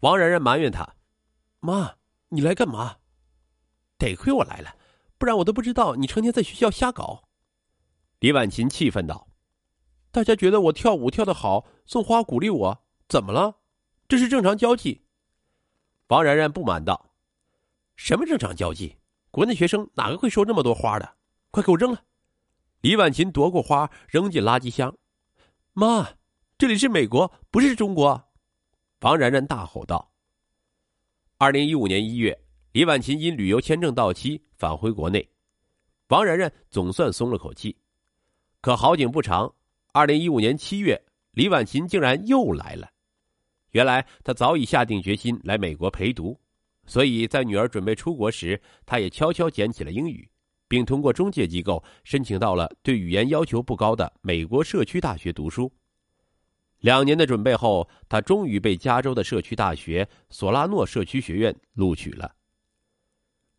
王然然埋怨他：“妈，你来干嘛？得亏我来了，不然我都不知道你成天在学校瞎搞。”李婉琴气愤道：“大家觉得我跳舞跳得好，送花鼓励我，怎么了？这是正常交际。”王然然不满道：“什么正常交际？国内学生哪个会收这么多花的？快给我扔了！”李婉琴夺过花扔进垃圾箱。“妈，这里是美国，不是中国。”王然然大吼道：“二零一五年一月，李婉琴因旅游签证到期返回国内，王然然总算松了口气。可好景不长，二零一五年七月，李婉琴竟然又来了。原来她早已下定决心来美国陪读，所以在女儿准备出国时，她也悄悄捡起了英语，并通过中介机构申请到了对语言要求不高的美国社区大学读书。”两年的准备后，他终于被加州的社区大学索拉诺社区学院录取了。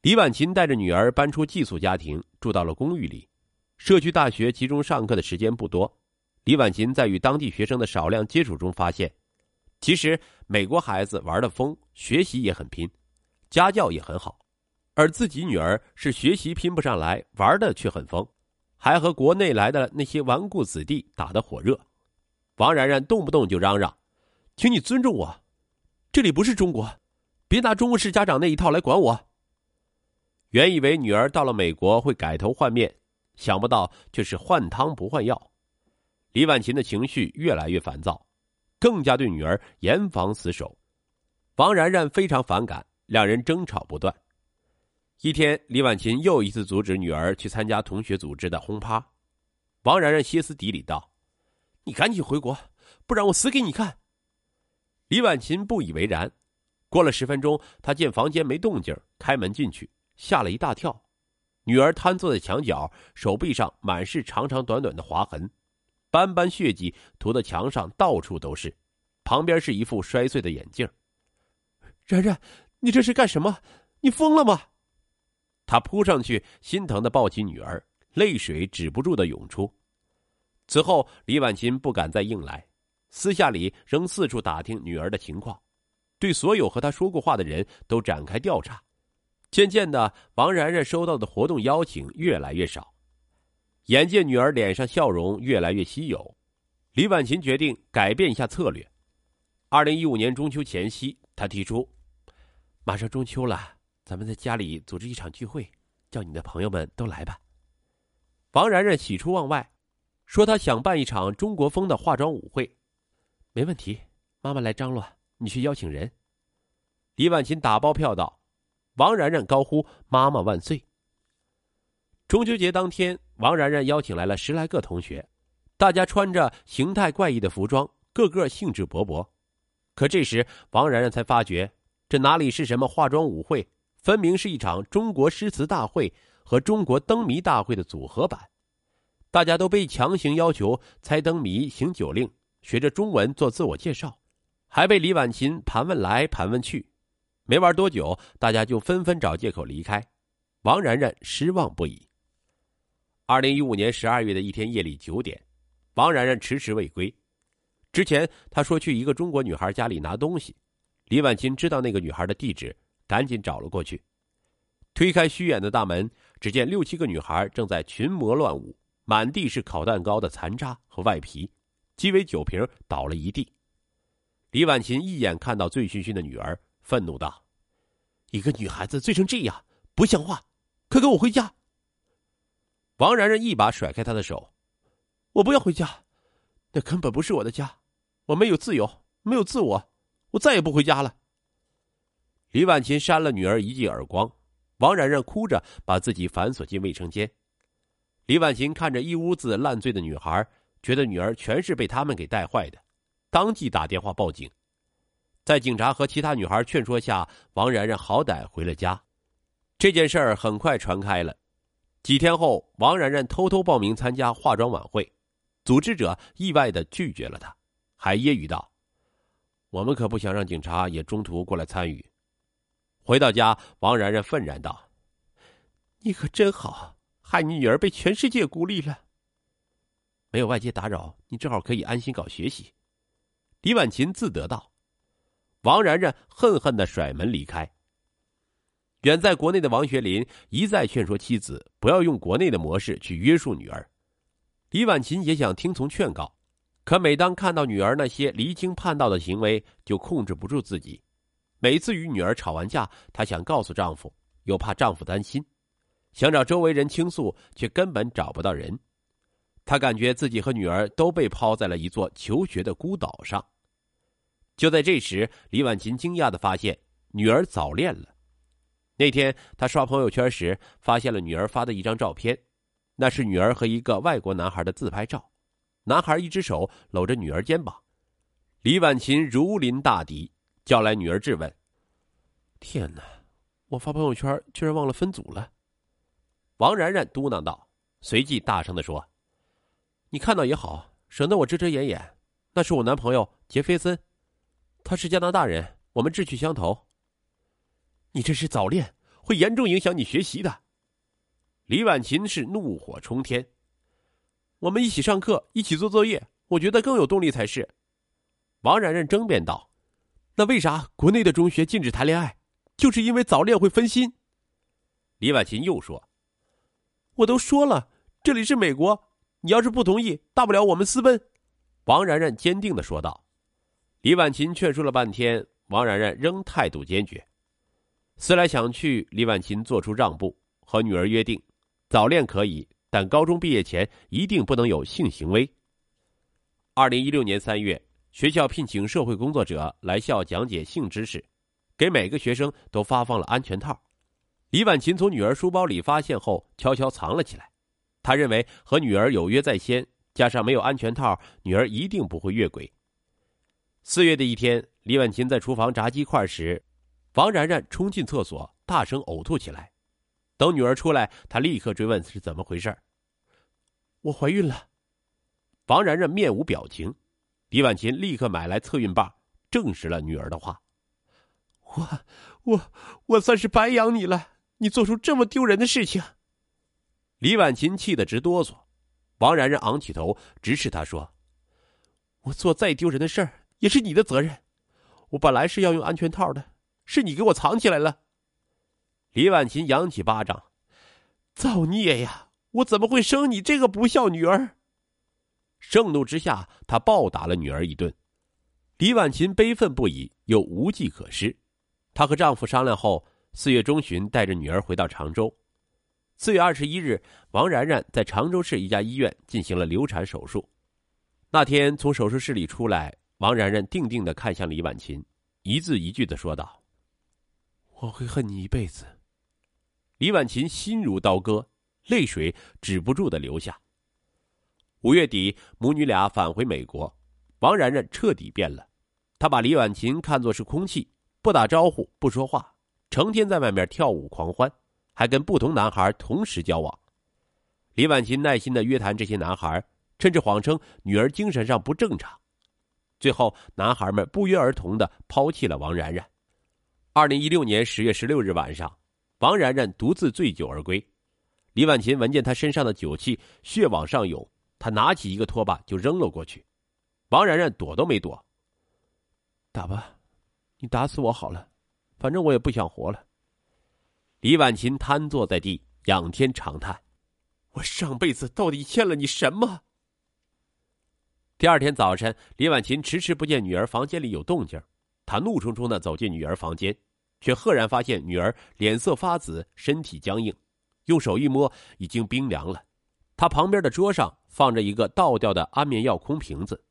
李婉琴带着女儿搬出寄宿家庭，住到了公寓里。社区大学集中上课的时间不多，李婉琴在与当地学生的少量接触中发现，其实美国孩子玩的疯，学习也很拼，家教也很好，而自己女儿是学习拼不上来，玩的却很疯，还和国内来的那些顽固子弟打得火热。王然然动不动就嚷嚷：“请你尊重我，这里不是中国，别拿中国式家长那一套来管我。”原以为女儿到了美国会改头换面，想不到却是换汤不换药。李婉琴的情绪越来越烦躁，更加对女儿严防死守。王然然非常反感，两人争吵不断。一天，李婉琴又一次阻止女儿去参加同学组织的轰趴，王然然歇斯底里道。你赶紧回国，不然我死给你看！李婉琴不以为然。过了十分钟，她见房间没动静，开门进去，吓了一大跳。女儿瘫坐在墙角，手臂上满是长长短短的划痕，斑斑血迹涂的墙上到处都是。旁边是一副摔碎的眼镜。然然，你这是干什么？你疯了吗？他扑上去，心疼的抱起女儿，泪水止不住的涌出。此后，李婉琴不敢再硬来，私下里仍四处打听女儿的情况，对所有和她说过话的人都展开调查。渐渐的，王然然收到的活动邀请越来越少。眼见女儿脸上笑容越来越稀有，李婉琴决定改变一下策略。二零一五年中秋前夕，她提出：“马上中秋了，咱们在家里组织一场聚会，叫你的朋友们都来吧。”王然然喜出望外。说他想办一场中国风的化妆舞会，没问题。妈妈来张罗，你去邀请人。李婉琴打包票道。王然然高呼：“妈妈万岁！”中秋节当天，王然然邀请来了十来个同学，大家穿着形态怪异的服装，个个兴致勃勃。可这时，王然然才发觉，这哪里是什么化妆舞会，分明是一场中国诗词大会和中国灯谜大会的组合版。大家都被强行要求猜灯谜、行酒令、学着中文做自我介绍，还被李婉琴盘问来盘问去。没玩多久，大家就纷纷找借口离开。王然然失望不已。二零一五年十二月的一天夜里九点，王然然迟迟未归。之前他说去一个中国女孩家里拿东西，李婉琴知道那个女孩的地址，赶紧找了过去。推开虚掩的大门，只见六七个女孩正在群魔乱舞。满地是烤蛋糕的残渣和外皮，鸡尾酒瓶倒了一地。李婉琴一眼看到醉醺醺的女儿，愤怒道：“一个女孩子醉成这样，不像话！快跟我回家！”王然然一把甩开她的手：“我不要回家，那根本不是我的家，我没有自由，没有自我，我再也不回家了。”李婉琴扇了女儿一记耳光，王然然哭着把自己反锁进卫生间。李婉琴看着一屋子烂醉的女孩，觉得女儿全是被他们给带坏的，当即打电话报警。在警察和其他女孩劝说下，王然然好歹回了家。这件事儿很快传开了。几天后，王然然偷偷报名参加化妆晚会，组织者意外的拒绝了她，还揶揄道：“我们可不想让警察也中途过来参与。”回到家，王然然愤然道：“你可真好。”害你女儿被全世界孤立了。没有外界打扰，你正好可以安心搞学习。李婉琴自得道：“王然然恨恨的甩门离开。远在国内的王学林一再劝说妻子不要用国内的模式去约束女儿。李婉琴也想听从劝告，可每当看到女儿那些离经叛道的行为，就控制不住自己。每次与女儿吵完架，她想告诉丈夫，又怕丈夫担心，想找周围人倾诉，却根本找不到人。他感觉自己和女儿都被抛在了一座求学的孤岛上。就在这时，李婉琴惊讶的发现女儿早恋了。那天，她刷朋友圈时，发现了女儿发的一张照片，那是女儿和一个外国男孩的自拍照，男孩一只手搂着女儿肩膀。李婉琴如临大敌，叫来女儿质问：“天哪，我发朋友圈居然忘了分组了。”王然然嘟囔道，随即大声的说：“你看到也好，省得我遮遮掩掩。那是我男朋友杰菲森，他是加拿大人，我们志趣相投。”你这是早恋，会严重影响你学习的。李婉琴是怒火冲天。我们一起上课，一起做作业，我觉得更有动力才是。王然然争辩道：“那为啥国内的中学禁止谈恋爱？就是因为早恋会分心。”李婉琴又说：“我都说了，这里是美国，你要是不同意，大不了我们私奔。”王然然坚定的说道。李婉琴劝说了半天，王然然仍态度坚决。思来想去，李婉琴做出让步，和女儿约定：早恋可以，但高中毕业前一定不能有性行为。二零一六年三月，学校聘请社会工作者来校讲解性知识，给每个学生都发放了安全套。李婉琴从女儿书包里发现后，悄悄藏了起来。她认为和女儿有约在先，加上没有安全套，女儿一定不会越轨。四月的一天，李婉琴在厨房炸鸡块时。王然然冲进厕所，大声呕吐起来。等女儿出来，她立刻追问是怎么回事我怀孕了。王然然面无表情。李婉琴立刻买来测孕棒，证实了女儿的话。我我我算是白养你了，你做出这么丢人的事情。李婉琴气得直哆嗦。王然然昂起头，直视她说：“我做再丢人的事儿，也是你的责任。我本来是要用安全套的。”是你给我藏起来了。李婉琴扬起巴掌，造孽呀！我怎么会生你这个不孝女儿？盛怒之下，他暴打了女儿一顿。李婉琴悲愤不已，又无计可施。她和丈夫商量后，四月中旬带着女儿回到常州。四月二十一日，王然然在常州市一家医院进行了流产手术。那天从手术室里出来，王然然定定的看向李婉琴，一字一句的说道。我会恨你一辈子。李婉琴心如刀割，泪水止不住的流下。五月底，母女俩返回美国，王然然彻底变了。她把李婉琴看作是空气，不打招呼，不说话，成天在外面跳舞狂欢，还跟不同男孩同时交往。李婉琴耐心的约谈这些男孩，甚至谎称女儿精神上不正常。最后，男孩们不约而同的抛弃了王然然。二零一六年十月十六日晚上，王然然独自醉酒而归。李婉琴闻见他身上的酒气，血往上涌，他拿起一个拖把就扔了过去。王然然躲都没躲。打吧，你打死我好了，反正我也不想活了。李婉琴瘫坐在地，仰天长叹：“我上辈子到底欠了你什么？”第二天早晨，李婉琴迟迟不见女儿房间里有动静。她怒冲冲的走进女儿房间，却赫然发现女儿脸色发紫，身体僵硬，用手一摸，已经冰凉了。她旁边的桌上放着一个倒掉的安眠药空瓶子，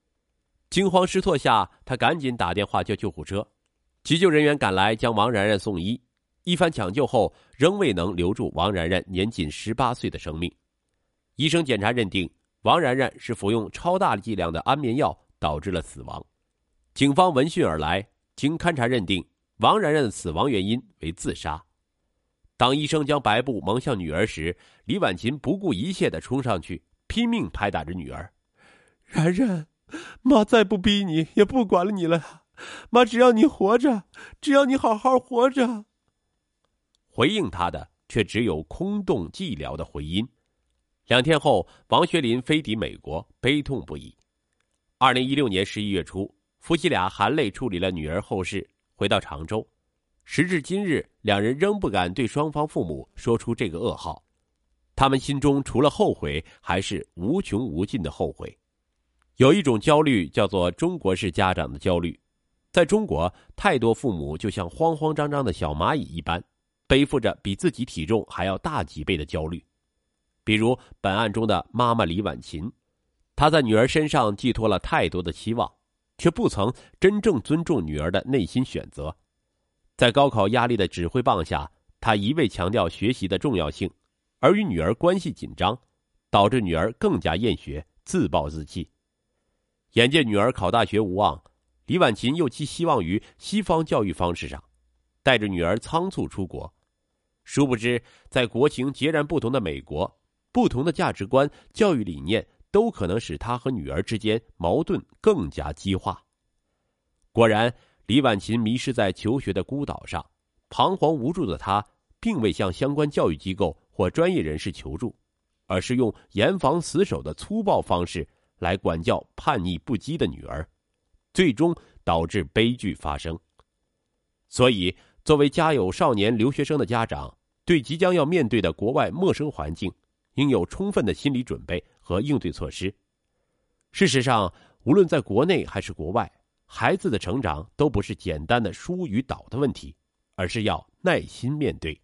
惊慌失措下，她赶紧打电话叫救护车。急救人员赶来，将王然然送医。一番抢救后，仍未能留住王然然年仅十八岁的生命。医生检查认定，王然然是服用超大剂量的安眠药导致了死亡。警方闻讯而来。经勘查认定，王然然的死亡原因为自杀。当医生将白布蒙向女儿时，李婉琴不顾一切的冲上去，拼命拍打着女儿：“然然，妈再不逼你，也不管了你了。妈只要你活着，只要你好好活着。”回应他的却只有空洞寂寥的回音。两天后，王学林飞抵美国，悲痛不已。二零一六年十一月初。夫妻俩含泪处理了女儿后事，回到常州。时至今日，两人仍不敢对双方父母说出这个噩耗，他们心中除了后悔，还是无穷无尽的后悔。有一种焦虑叫做中国式家长的焦虑，在中国，太多父母就像慌慌张张的小蚂蚁一般，背负着比自己体重还要大几倍的焦虑。比如本案中的妈妈李婉琴，她在女儿身上寄托了太多的期望，却不曾真正尊重女儿的内心选择。在高考压力的指挥棒下，他一味强调学习的重要性，而与女儿关系紧张，导致女儿更加厌学，自暴自弃。眼见女儿考大学无望，李婉琴又寄希望于西方教育方式上，带着女儿仓促出国。殊不知，在国情截然不同的美国，不同的价值观、教育理念都可能使他和女儿之间矛盾更加激化。果然。李婉琴迷失在求学的孤岛上，彷徨无助的她，并未向相关教育机构或专业人士求助，而是用严防死守的粗暴方式来管教叛逆不羁的女儿，最终导致悲剧发生。所以，作为家有少年留学生的家长，对即将要面对的国外陌生环境，应有充分的心理准备和应对措施。事实上，无论在国内还是国外。孩子的成长都不是简单的输与倒的问题，而是要耐心面对。